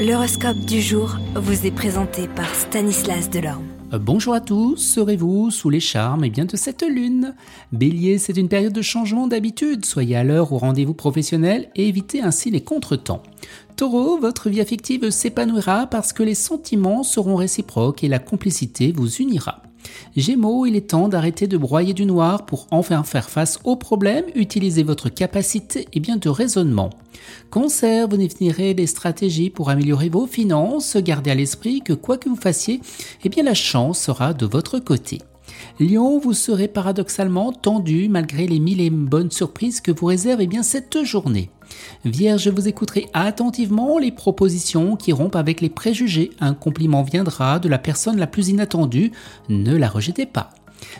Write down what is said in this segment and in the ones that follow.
L'horoscope du jour vous est présenté par Stanislas Delorme. Euh, bonjour à tous, serez-vous sous les charmes et eh bien, de cette lune? Bélier, c'est une période de changement d'habitude, soyez à l'heure au rendez-vous professionnel et évitez ainsi les contretemps. Taureau, votre vie affective s'épanouira parce que les sentiments seront réciproques et la complicité vous unira. Gémeaux, il est temps d'arrêter de broyer du noir pour enfin faire face aux problèmes, utilisez votre capacité et bien de raisonnement. Cancer, vous définirez des stratégies pour améliorer vos finances, gardez à l'esprit que quoi que vous fassiez, eh bien la chance sera de votre côté. Lion, vous serez paradoxalement tendu malgré les mille et bonnes surprises que vous réserve bien cette journée. Vierge, vous écouterez attentivement les propositions qui rompent avec les préjugés. Un compliment viendra de la personne la plus inattendue. Ne la rejetez pas.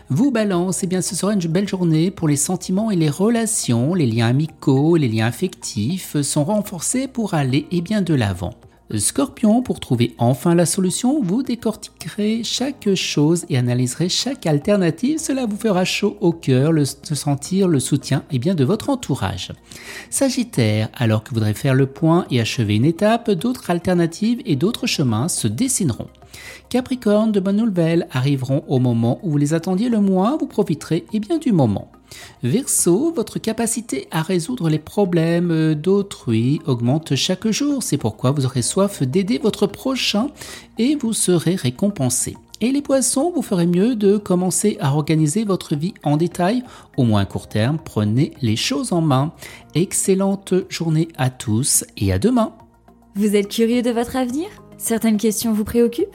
Vous balance, eh bien ce sera une belle journée pour les sentiments et les relations, les liens amicaux, les liens affectifs sont renforcés pour aller eh bien de l'avant. Scorpion, pour trouver enfin la solution, vous décortiquerez chaque chose et analyserez chaque alternative. Cela vous fera chaud au cœur de sentir le soutien eh bien, de votre entourage. Sagittaire, alors que vous voudrez faire le point et achever une étape, d'autres alternatives et d'autres chemins se dessineront. Capricorne, de bonnes nouvelles arriveront au moment où vous les attendiez le moins, vous profiterez eh bien, du moment. Verseau, votre capacité à résoudre les problèmes d'autrui augmente chaque jour. C'est pourquoi vous aurez soif d'aider votre prochain et vous serez récompensé. Et les poissons, vous ferez mieux de commencer à organiser votre vie en détail, au moins à court terme, prenez les choses en main. Excellente journée à tous et à demain. Vous êtes curieux de votre avenir? Certaines questions vous préoccupent?